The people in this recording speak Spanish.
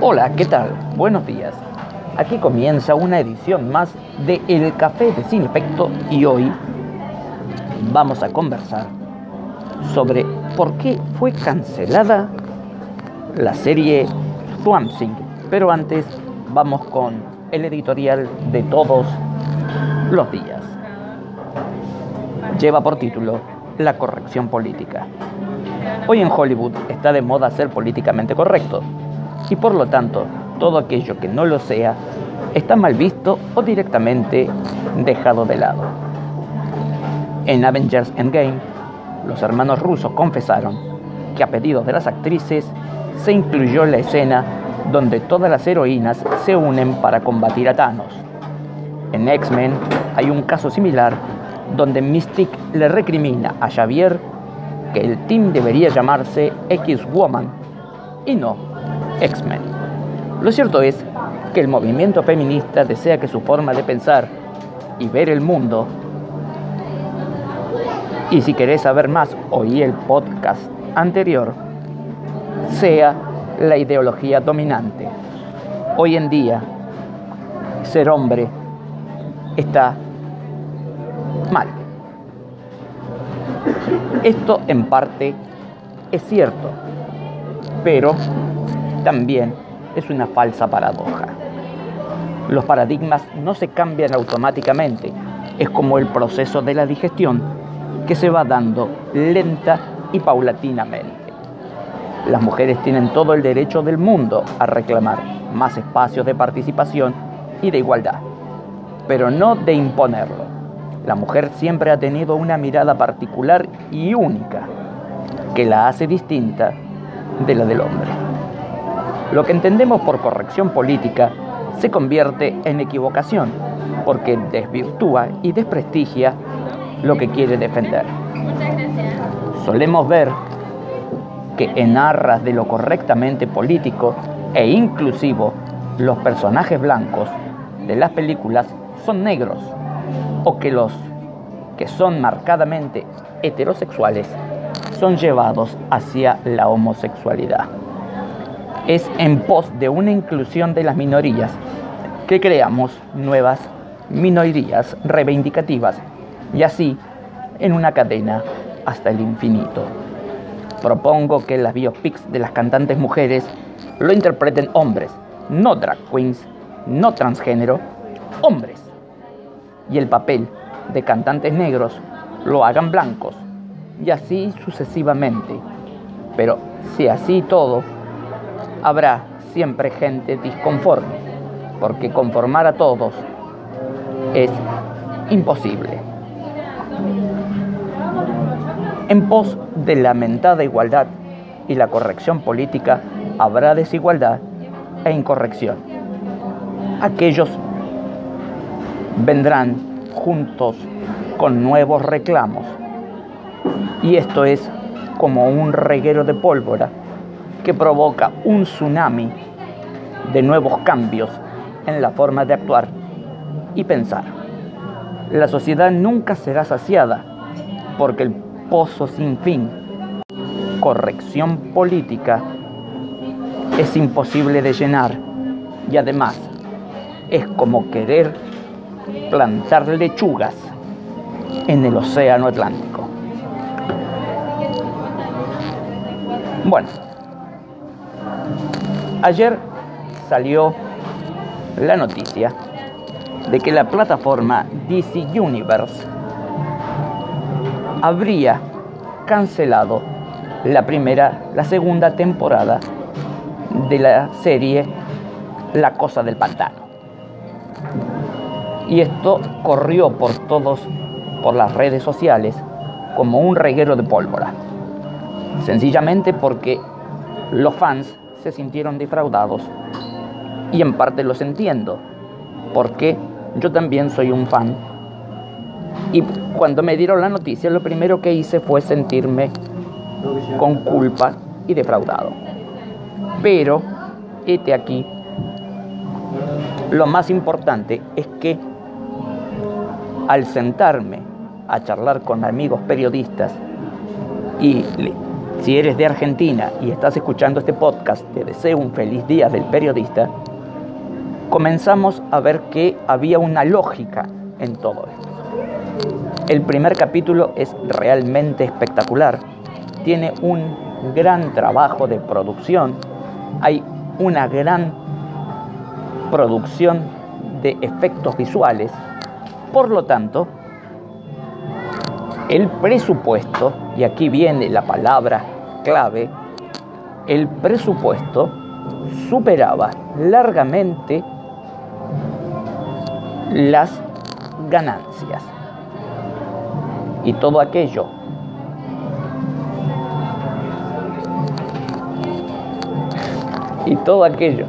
Hola, ¿qué tal? Buenos días. Aquí comienza una edición más de El Café de Sin Efecto y hoy vamos a conversar sobre por qué fue cancelada la serie Swamp Thing. Pero antes vamos con el editorial de todos los días. Lleva por título La corrección política. Hoy en Hollywood está de moda ser políticamente correcto y por lo tanto todo aquello que no lo sea está mal visto o directamente dejado de lado. En Avengers Endgame, los hermanos rusos confesaron que a pedido de las actrices se incluyó la escena donde todas las heroínas se unen para combatir a Thanos. En X-Men hay un caso similar donde Mystic le recrimina a Xavier que el team debería llamarse X-Woman y no X-Men. Lo cierto es que el movimiento feminista desea que su forma de pensar y ver el mundo, y si querés saber más, oí el podcast anterior, sea la ideología dominante. Hoy en día, ser hombre está mal. Esto en parte es cierto, pero también es una falsa paradoja. Los paradigmas no se cambian automáticamente, es como el proceso de la digestión que se va dando lenta y paulatinamente. Las mujeres tienen todo el derecho del mundo a reclamar más espacios de participación y de igualdad, pero no de imponerlo. La mujer siempre ha tenido una mirada particular y única que la hace distinta de la del hombre. Lo que entendemos por corrección política se convierte en equivocación porque desvirtúa y desprestigia lo que quiere defender. Solemos ver que en arras de lo correctamente político e inclusivo, los personajes blancos de las películas son negros o que los que son marcadamente heterosexuales son llevados hacia la homosexualidad. Es en pos de una inclusión de las minorías que creamos nuevas minorías reivindicativas y así en una cadena hasta el infinito. Propongo que las biopics de las cantantes mujeres lo interpreten hombres, no drag queens, no transgénero, hombres y el papel de cantantes negros lo hagan blancos y así sucesivamente. Pero si así todo, habrá siempre gente disconforme, porque conformar a todos es imposible. En pos de la mentada igualdad y la corrección política, habrá desigualdad e incorrección. Aquellos vendrán juntos con nuevos reclamos. Y esto es como un reguero de pólvora que provoca un tsunami de nuevos cambios en la forma de actuar y pensar. La sociedad nunca será saciada porque el pozo sin fin, corrección política, es imposible de llenar y además es como querer plantar lechugas en el Océano Atlántico. Bueno, ayer salió la noticia de que la plataforma DC Universe habría cancelado la primera, la segunda temporada de la serie La Cosa del Pantano y esto corrió por todos, por las redes sociales, como un reguero de pólvora. Sencillamente porque los fans se sintieron defraudados y en parte los entiendo, porque yo también soy un fan. Y cuando me dieron la noticia, lo primero que hice fue sentirme con culpa y defraudado. Pero, este aquí, lo más importante es que al sentarme a charlar con amigos periodistas y Si eres de Argentina y estás escuchando este podcast, te deseo un feliz día del periodista, comenzamos a ver que había una lógica en todo esto. El primer capítulo es realmente espectacular, tiene un gran trabajo de producción, hay una gran producción de efectos visuales, por lo tanto, el presupuesto, y aquí viene la palabra clave, el presupuesto superaba largamente las ganancias. Y todo aquello y todo aquello